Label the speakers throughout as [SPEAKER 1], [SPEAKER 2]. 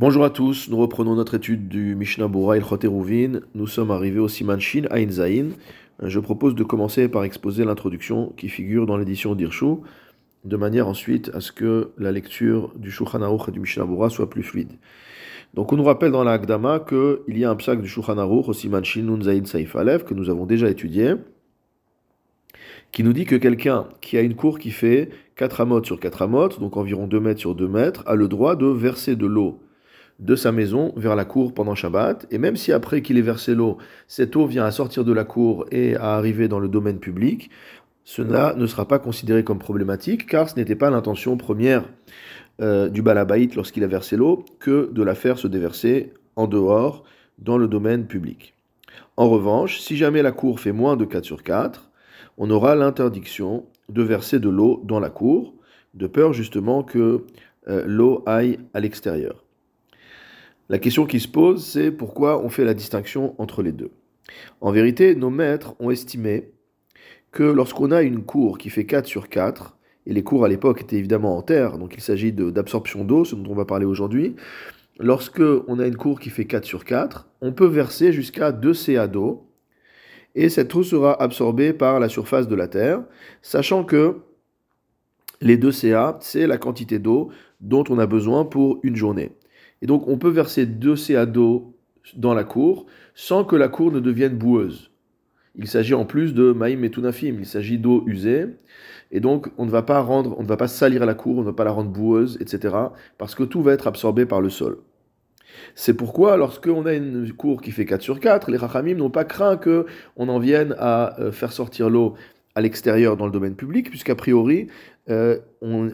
[SPEAKER 1] Bonjour à tous, nous reprenons notre étude du Mishnah Bura Il Eruvin. Nous sommes arrivés au Siman Shin Ain Zain. Je propose de commencer par exposer l'introduction qui figure dans l'édition d'Irshu, de manière ensuite à ce que la lecture du Shulchan Aruch et du Mishnah Bura soit plus fluide. Donc on nous rappelle dans la Agdama qu'il y a un psak du Shulchan Aruch au Siman Shin Nun Zain Saif que nous avons déjà étudié, qui nous dit que quelqu'un qui a une cour qui fait 4 amotes sur 4 amotes, donc environ 2 mètres sur 2 mètres, a le droit de verser de l'eau de sa maison vers la cour pendant Shabbat. Et même si après qu'il ait versé l'eau, cette eau vient à sortir de la cour et à arriver dans le domaine public, cela ne sera pas considéré comme problématique car ce n'était pas l'intention première euh, du balabaït lorsqu'il a versé l'eau que de la faire se déverser en dehors dans le domaine public. En revanche, si jamais la cour fait moins de 4 sur 4, on aura l'interdiction de verser de l'eau dans la cour, de peur justement que euh, l'eau aille à l'extérieur. La question qui se pose, c'est pourquoi on fait la distinction entre les deux. En vérité, nos maîtres ont estimé que lorsqu'on a une cour qui fait 4 sur 4, et les cours à l'époque étaient évidemment en terre, donc il s'agit d'absorption d'eau, ce dont on va parler aujourd'hui, lorsque on a une cour qui fait 4 sur 4, on peut verser jusqu'à 2 CA d'eau, et cette eau sera absorbée par la surface de la Terre, sachant que les 2 CA, c'est la quantité d'eau dont on a besoin pour une journée. Et donc on peut verser 2 CA d'eau dans la cour sans que la cour ne devienne boueuse. Il s'agit en plus de maïm et tunafim, il s'agit d'eau usée, et donc on ne va pas rendre, on ne va pas salir la cour, on ne va pas la rendre boueuse, etc., parce que tout va être absorbé par le sol. C'est pourquoi, lorsqu'on a une cour qui fait 4 sur 4, les rachamim n'ont pas craint qu'on en vienne à euh, faire sortir l'eau à l'extérieur dans le domaine public, puisqu'a priori, euh,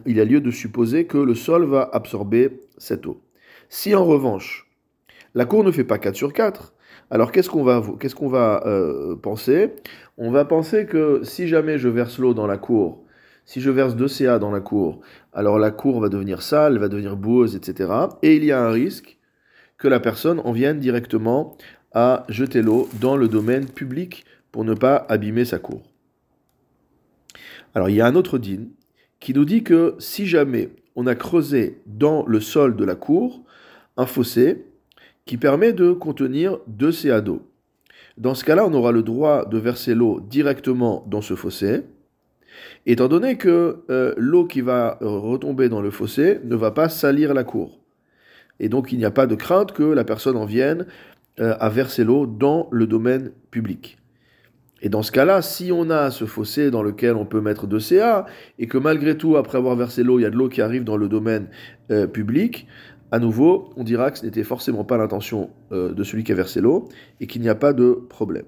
[SPEAKER 1] il a lieu de supposer que le sol va absorber cette eau. Si en revanche, la cour ne fait pas 4 sur 4, alors qu'est-ce qu'on va, euh, penser? On va penser que si jamais je verse l'eau dans la cour, si je verse 2 CA dans la cour, alors la cour va devenir sale, va devenir boueuse, etc. Et il y a un risque que la personne en vienne directement à jeter l'eau dans le domaine public pour ne pas abîmer sa cour. Alors il y a un autre din qui nous dit que si jamais on a creusé dans le sol de la cour un fossé qui permet de contenir deux CA d'eau, dans ce cas-là, on aura le droit de verser l'eau directement dans ce fossé, étant donné que euh, l'eau qui va retomber dans le fossé ne va pas salir la cour. Et donc il n'y a pas de crainte que la personne en vienne euh, à verser l'eau dans le domaine public. Et dans ce cas-là, si on a ce fossé dans lequel on peut mettre de CA, et que malgré tout, après avoir versé l'eau, il y a de l'eau qui arrive dans le domaine euh, public, à nouveau, on dira que ce n'était forcément pas l'intention euh, de celui qui a versé l'eau, et qu'il n'y a pas de problème.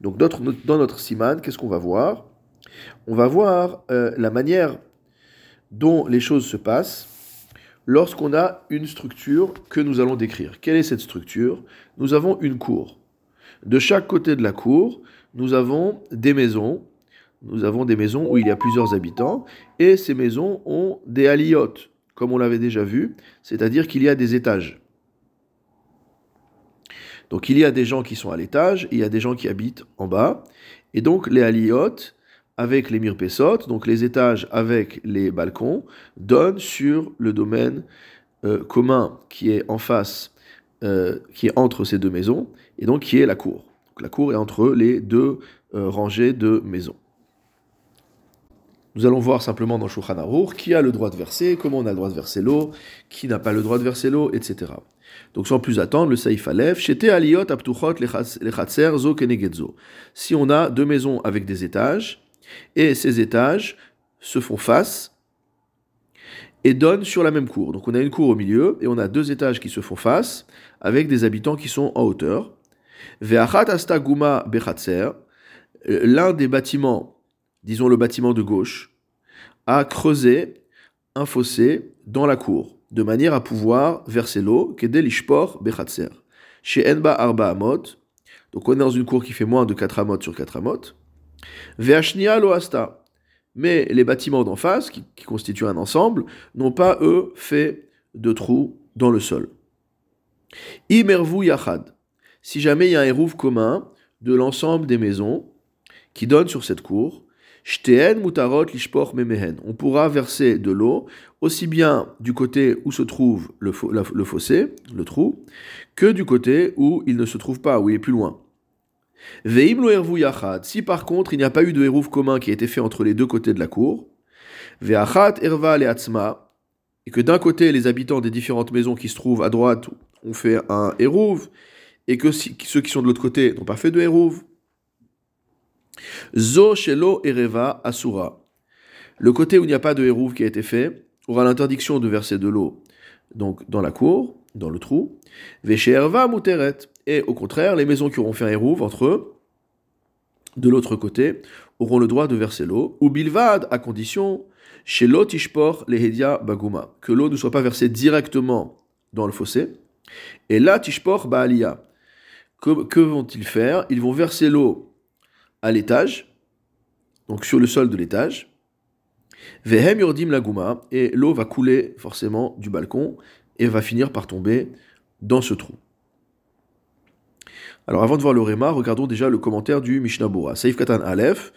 [SPEAKER 1] Donc dans notre siman, qu'est-ce qu'on va voir? On va voir la manière dont les choses se passent lorsqu'on a une structure que nous allons décrire. Quelle est cette structure? Nous avons une cour. De chaque côté de la cour, nous avons des maisons. Nous avons des maisons où il y a plusieurs habitants et ces maisons ont des aliotes, comme on l'avait déjà vu, c'est-à-dire qu'il y a des étages. Donc il y a des gens qui sont à l'étage il y a des gens qui habitent en bas. Et donc les aliotes, avec les mirpessot, donc les étages avec les balcons, donnent sur le domaine euh, commun qui est en face, euh, qui est entre ces deux maisons, et donc qui est la cour. la cour est entre les deux euh, rangées de maisons. Nous allons voir simplement dans Shulchan qui a le droit de verser, comment on a le droit de verser l'eau, qui n'a pas le droit de verser l'eau, etc. Donc sans plus attendre, le Saïf Aleph, Shete Aliyot Aptuchot Lechatzer Zo Kenegedzo. Si on a deux maisons avec des étages, et ces étages se font face et donnent sur la même cour. Donc on a une cour au milieu et on a deux étages qui se font face avec des habitants qui sont en hauteur. Ve'achat astaguma bechatzer, l'un des bâtiments, disons le bâtiment de gauche, a creusé un fossé dans la cour, de manière à pouvoir verser l'eau, kedelishpor bechatzer. Chez Enba Arba Amot, donc on est dans une cour qui fait moins de 4 amot sur 4 amot, Veashnia loasta. Mais les bâtiments d'en face, qui, constituent un ensemble, n'ont pas, eux, fait de trous dans le sol. Imervu yachad. Si jamais il y a un érouf commun de l'ensemble des maisons qui donnent sur cette cour, On pourra verser de l'eau aussi bien du côté où se trouve le, le fossé, le trou, que du côté où il ne se trouve pas, où il est plus loin. Veim lo yachad. Si par contre il n'y a pas eu de hérouf commun qui a été fait entre les deux côtés de la cour, ve'achat erva le'atzma, et que d'un côté les habitants des différentes maisons qui se trouvent à droite ont fait un hérouv, et que ceux qui sont de l'autre côté n'ont pas fait de hérouv. Zo shelo ereva asura. Le côté où il n'y a pas de hérouv qui a été fait aura l'interdiction de verser de l'eau donc dans la cour, dans le trou. Vesherva muteret. Et au contraire, les maisons qui auront fait un hérouv entre eux, de l'autre côté, auront le droit de verser l'eau. Ou bilvad, à condition, chez l'otishpor lehedia baguma, que l'eau ne soit pas versée directement dans le fossé. Et là, tishpor baalia. Que, que vont-ils faire? Ils vont verser l'eau à l'étage, donc sur le sol de l'étage. Vehem yordim laguma, et l'eau va couler forcément du balcon et va finir par tomber dans ce trou. Alors avant de voir le Réma, regardons déjà le commentaire du Mishnah Bora. Saif Katan Aleph,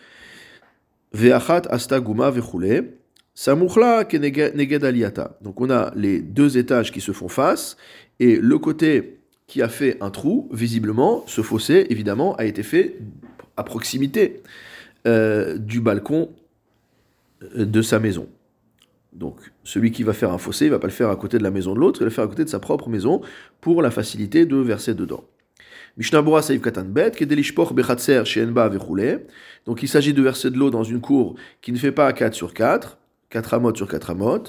[SPEAKER 1] Ve'achat asta guma ve'chule, samuchla keneged aliyata. Donc on a les deux étages qui se font face, et le côté qui a fait un trou, visiblement, ce fossé, évidemment, a été fait à proximité euh, du balcon euh, de sa maison. Donc, celui qui va faire un fossé, il va pas le faire à côté de la maison de l'autre, il va le faire à côté de sa propre maison pour la facilité de verser dedans. Donc, il s'agit de verser de l'eau dans une cour qui ne fait pas 4 sur 4, 4 amot sur 4 amot.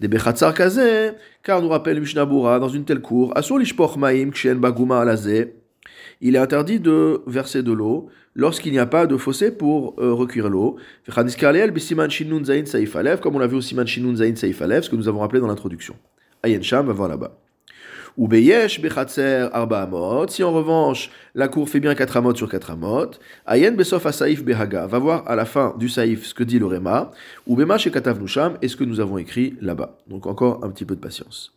[SPEAKER 1] Des Bechatzar Kazé, car nous rappelle Mishnabura, dans une telle cour, Asur Maim Kshen Guma Alazé. Il est interdit de verser de l'eau lorsqu'il n'y a pas de fossé pour euh, recueillir l'eau. Comme on l'a vu au Siman Shinun Zain Saif Alev, ce que nous avons rappelé dans l'introduction. Ayen Sham va voir là-bas. Ou Beyesh Bechatser Arba Amot. Si en revanche la cour fait bien 4 amot sur 4 amot, Ayen Besof Asaif Behaga. Va voir à la fin du Saif ce que dit le Rema. Ou Bema Shekatav Nusham et ce que nous avons écrit là-bas. Donc encore un petit peu de patience.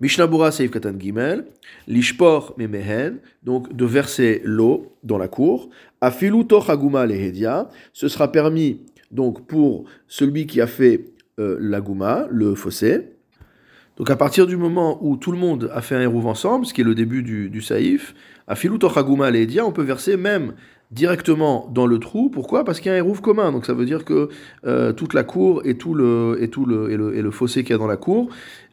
[SPEAKER 1] Mishnabura Seif Katan Gimel, Lishpor Memehen, donc de verser l'eau dans la cour. Afilu Tochaguma Lehedia, ce sera permis donc pour celui qui a fait euh, la le fossé. Donc à partir du moment où tout le monde a fait un hérouve ensemble, ce qui est le début du, du saïf, Afilu Tochaguma Lehedia, on peut verser même directement dans le trou. Pourquoi? Parce qu'il y a un hérouve commun. Donc ça veut dire que euh, toute la cour et tout le, et tout le, et le, et le fossé qu'il y a dans la cour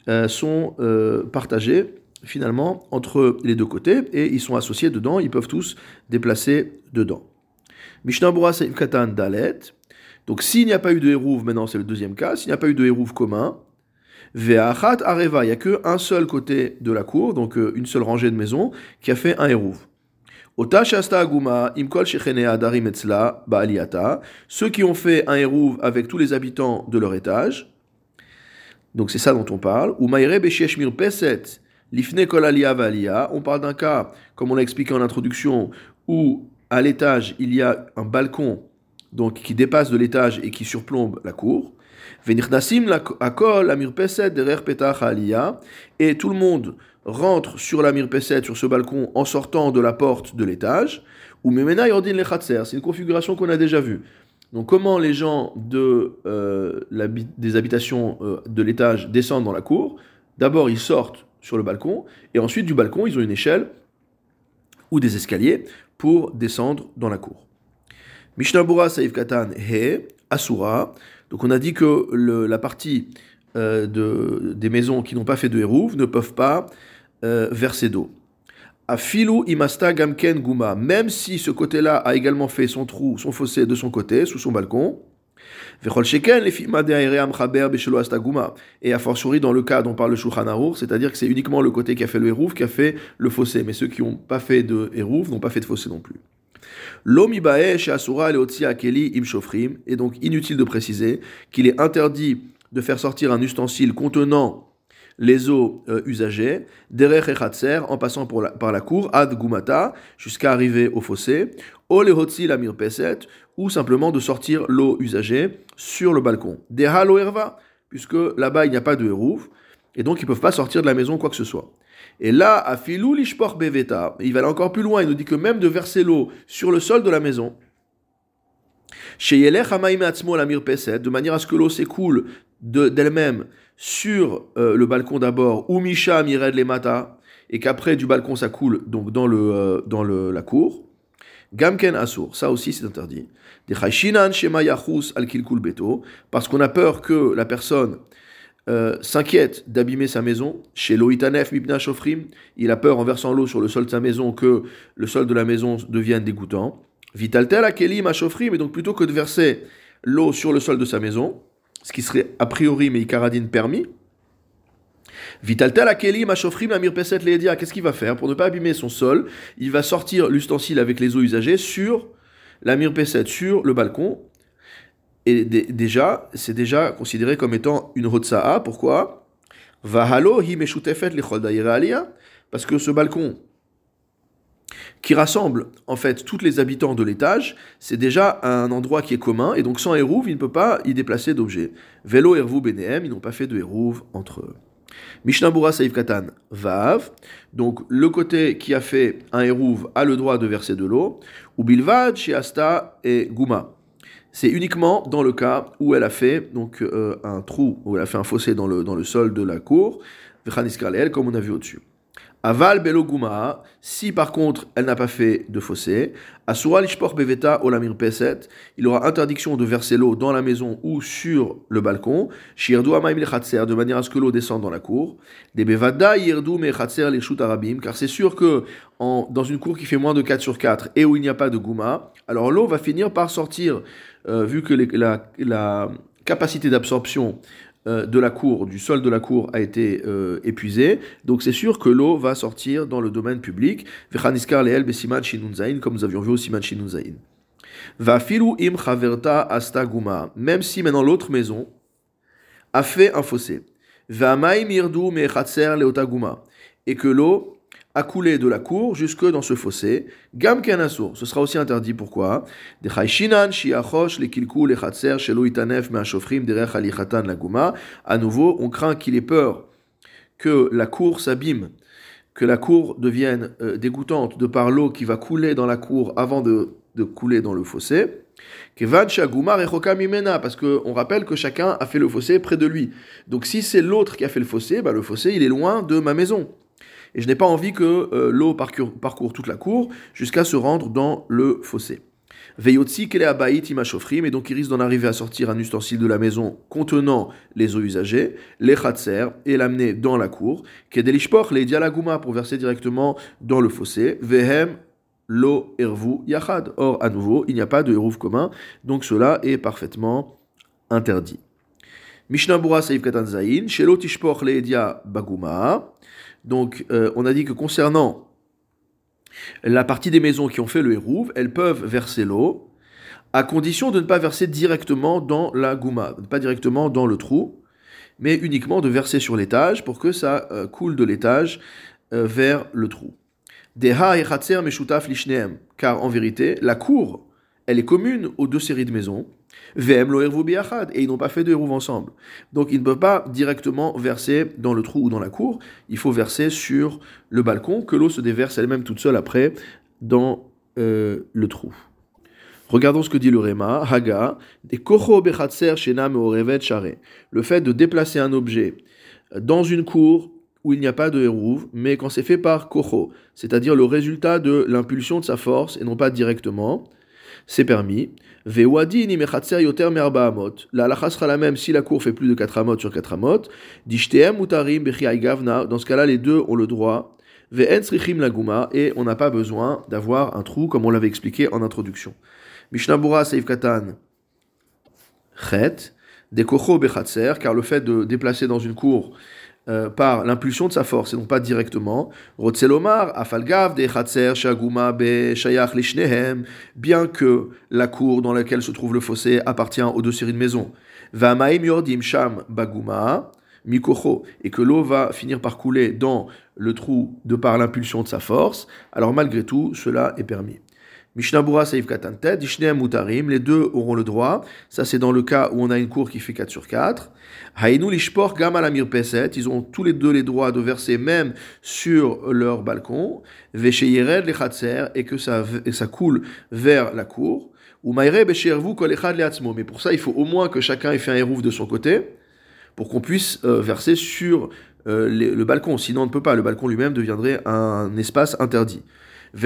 [SPEAKER 1] euh, sont euh, partagés finalement entre les deux côtés et ils sont associés dedans, ils peuvent tous déplacer dedans. Mishnah Katan Dalet. Donc s'il n'y a pas eu de hérouve, maintenant c'est le deuxième cas, s'il n'y a pas eu de hérouve commun, Ve'achat Areva, il n'y a qu'un seul côté de la cour, donc euh, une seule rangée de maisons, qui a fait un hérouve. Ceux qui ont fait un hérouve avec tous les habitants de leur étage, donc c'est ça dont on parle. Ou peset lifne On parle d'un cas, comme on l'a expliqué en introduction, où à l'étage il y a un balcon donc qui dépasse de l'étage et qui surplombe la cour. Venirnasim akol amir peset derer petach Et tout le monde rentre sur la mirpeset, sur ce balcon, en sortant de la porte de l'étage. Ou memena yordin lechatser. C'est une configuration qu'on a déjà vue. Donc comment les gens euh, des habitations euh, de l'étage descendent dans la cour? D'abord, ils sortent sur le balcon, et ensuite du balcon, ils ont une échelle ou des escaliers pour descendre dans la cour. Mishnabura Saif Katan He, Asura. Donc on a dit que la partie euh, de, des maisons qui n'ont pas fait de hérouve ne peuvent pas verser d'eau. Afilu imasta gamken guma. Même si ce côté-là a également fait son trou, son fossé de son côté, sous son balcon. Et a fortiori dans le cas dont parle le Shulchan c'est-à-dire que c'est uniquement le côté qui a fait le hérouf qui a fait le fossé, mais ceux qui n'ont pas fait de hérouf n'ont pas fait de fossé non plus. Et donc inutile de préciser qu'il est interdit de faire sortir un ustensile contenant les eaux euh, usagées, derech et en passant par la cour, ad gumata, jusqu'à arriver au fossé, o lehotzi la mirpeset, ou simplement de sortir l'eau usagée sur le balcon. Deha lo erva, puisque là-bas il n'y a pas de hérouf, et donc ils ne peuvent pas sortir de la maison quoi que ce soit. Et là, à lishpor beveta, il va aller encore plus loin, il nous dit que même de verser l'eau sur le sol de la maison, Chez Yelech la de manière à ce que l'eau s'écoule d'elle-même sur euh, le balcon d'abord, ou Misha Mired les Mata, et qu'après du balcon ça coule donc dans, le, euh, dans le, la cour. Gamken Asur, ça aussi c'est interdit. Des Shema Yachus al Kilkul Beto, parce qu'on a peur que la personne euh, s'inquiète d'abîmer sa maison. Chez Loitanef Mibna il a peur en versant l'eau sur le sol de sa maison que le sol de la maison devienne dégoûtant. Vitaltel Akelim Ashofrim, et donc plutôt que de verser l'eau sur le sol de sa maison, ce qui serait a priori mais Ikaradine permis, Vitaltel Akelim Ashofrim Amir Peset Leedia, qu'est-ce qu'il va faire Pour ne pas abîmer son sol, il va sortir l'ustensile avec les eaux usagées sur l'Amir Peset, sur le balcon, et déjà, c'est déjà considéré comme étant une Hotsa'a. Pourquoi? Vahalo hi Parce que ce balcon, qui rassemble en fait tous les habitants de l'étage, c'est déjà un endroit qui est commun, et donc sans Hérouv, il ne peut pas y déplacer d'objets. Vélo, Hervou, Benehem, ils n'ont pas fait de Hérouv entre eux. Mishnabura Saïf Katan Vav, donc le côté qui a fait un Hérouv a le droit de verser de l'eau, ou Bilvad, et Gouma c'est uniquement dans le cas où elle a fait donc euh, un trou, où elle a fait un fossé dans le, dans le sol de la cour, comme on a vu au-dessus. Aval beloguma, si par contre elle n'a pas fait de fossé, asura lishpor beveta olamir peset, il aura interdiction de verser l'eau dans la maison ou sur le balcon, shirdu amaim de manière à ce que l'eau descende dans la cour, des bevada yirdu mechatser les arabim, car c'est sûr que dans une cour qui fait moins de 4 sur 4 et où il n'y a pas de gouma, alors l'eau va finir par sortir euh, vu que la, capacité d'absorption de la cour, du sol de la cour a été euh, épuisée, donc c'est sûr que l'eau va sortir dans le domaine public. comme nous avions vu au Siman Shinunzain. Va filu im astaguma, même si maintenant l'autre maison a fait un fossé. Va leotaguma, et que l'eau a coulé de la cour jusque dans ce fossé. Gam ce sera aussi interdit. Pourquoi? À nouveau, on craint qu'il ait peur que la cour s'abîme, que la cour devienne euh, dégoûtante de par l'eau qui va couler dans la cour avant de, de couler dans le fossé. Parce qu'on rappelle que chacun a fait le fossé près de lui. Donc si c'est l'autre qui a fait le fossé, bah le fossé il est loin de ma maison et je n'ai pas envie que euh, l'eau parcourt, toute la cour jusqu'à se rendre dans le fossé. Veyotsi kele imashofrim, et donc il risque d'en arriver à sortir un ustensile de la maison contenant les eaux usagées, les khatser, et l'amener dans la cour, kedelishpoch les dialaguma pour verser directement dans le fossé, vehem lo ervu yachad. Or, à nouveau, il n'y a pas de hérouv commun, donc cela est parfaitement interdit. Mishnah Bura Saïf Katan Zain, Shelo Tishpoch. Donc, euh, on a dit que concernant la partie des maisons qui ont fait le hérouv, elles peuvent verser l'eau, à condition de ne pas verser directement dans la gouma, pas directement dans le trou, mais uniquement de verser sur l'étage pour que ça euh, coule de l'étage euh, vers le trou. Deha et car en vérité, la cour, elle est commune aux deux séries de maisons. Et ils n'ont pas fait de hérouv ensemble. Donc ils ne peuvent pas directement verser dans le trou ou dans la cour, il faut verser sur le balcon, que l'eau se déverse elle-même toute seule après dans euh, le trou. Regardons ce que dit le Réma, Haga. Le fait de déplacer un objet dans une cour où il n'y a pas de hérouv, mais quand c'est fait par kocho, c'est-à-dire le résultat de l'impulsion de sa force et non pas directement, c'est permis. Vewadi ni yoter amot. La halacha sera la même si la cour fait plus de 4 amot sur 4 amot. Dishtem mutarim gavna. Dans ce cas-là, les deux ont le droit. Ve'en srichim laguma. Et on n'a pas besoin d'avoir un trou comme on l'avait expliqué en introduction. Mishnabura seif katan. Chet. Des kocho bechatser, car le fait de déplacer dans une cour euh, par l'impulsion de sa force et non pas directement. Rotzelomar, Afalgav, de Shaguma, Be, Shayach, Lishnehem, bien que la cour dans laquelle se trouve le fossé appartient aux deux séries de maisons. Vamaim Yordim Sham Baguma, Mikocho, et que l'eau va finir par couler dans le trou de par l'impulsion de sa force, alors malgré tout, cela est permis. Mishnabura Saïf Katantet, Dishneem Mutarim, les deux auront le droit. Ça, c'est dans le cas où on a une cour qui fait 4 sur 4. Haïnou Lishpor Gamalamir Peset, ils ont tous les deux les droits de verser même sur leur balcon. Vesheyered les et que ça, et ça coule vers la cour. Ou maire beshervu kol echad leatzmo. Mais pour ça, il faut au moins que chacun ait fait un hérouf de son côté pour qu'on puisse euh, verser sur euh, le balcon. Sinon, on ne peut pas. Le balcon lui-même deviendrait un espace interdit. On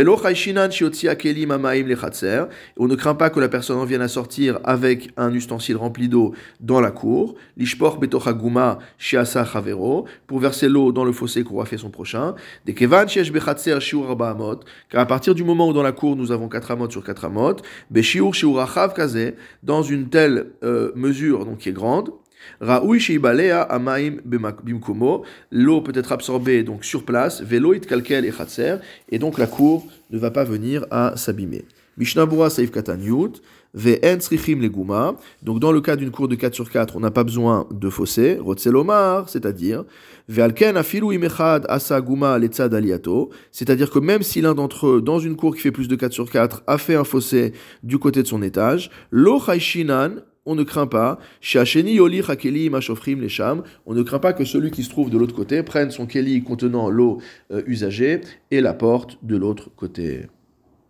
[SPEAKER 1] ne craint pas que la personne en vienne à sortir avec un ustensile rempli d'eau dans la cour. Lishpor betochaguma shiasa chavero. Pour verser l'eau dans le fossé qu'aura fait son prochain. Des kevan shesh bechatzer shiur amot. Car à partir du moment où dans la cour nous avons 4 amot sur 4 amot, beshiur shiur achav kaze, dans une telle euh, mesure donc qui est grande, Raoui sheibalea amaim bimkomo, l'eau peut être absorbée donc sur place, velo kalkel et chatser, et donc la cour ne va pas venir à s'abîmer. Mishnah Bura Saif Katanyut, ve'en tzrichim leguma, donc dans le cas d'une cour de 4 sur 4, on n'a pas besoin de fossé, rotzelomar, c'est-à-dire, ve'alken afilu imechad asa guma letzad aliato, c'est-à-dire que même si l'un d'entre eux, dans une cour qui fait plus de 4 sur 4, a fait un fossé du côté de son étage, lo chayshinan, on ne craint pas, on ne craint pas que celui qui se trouve de l'autre côté prenne son keli contenant l'eau euh, usagée et la porte de l'autre côté.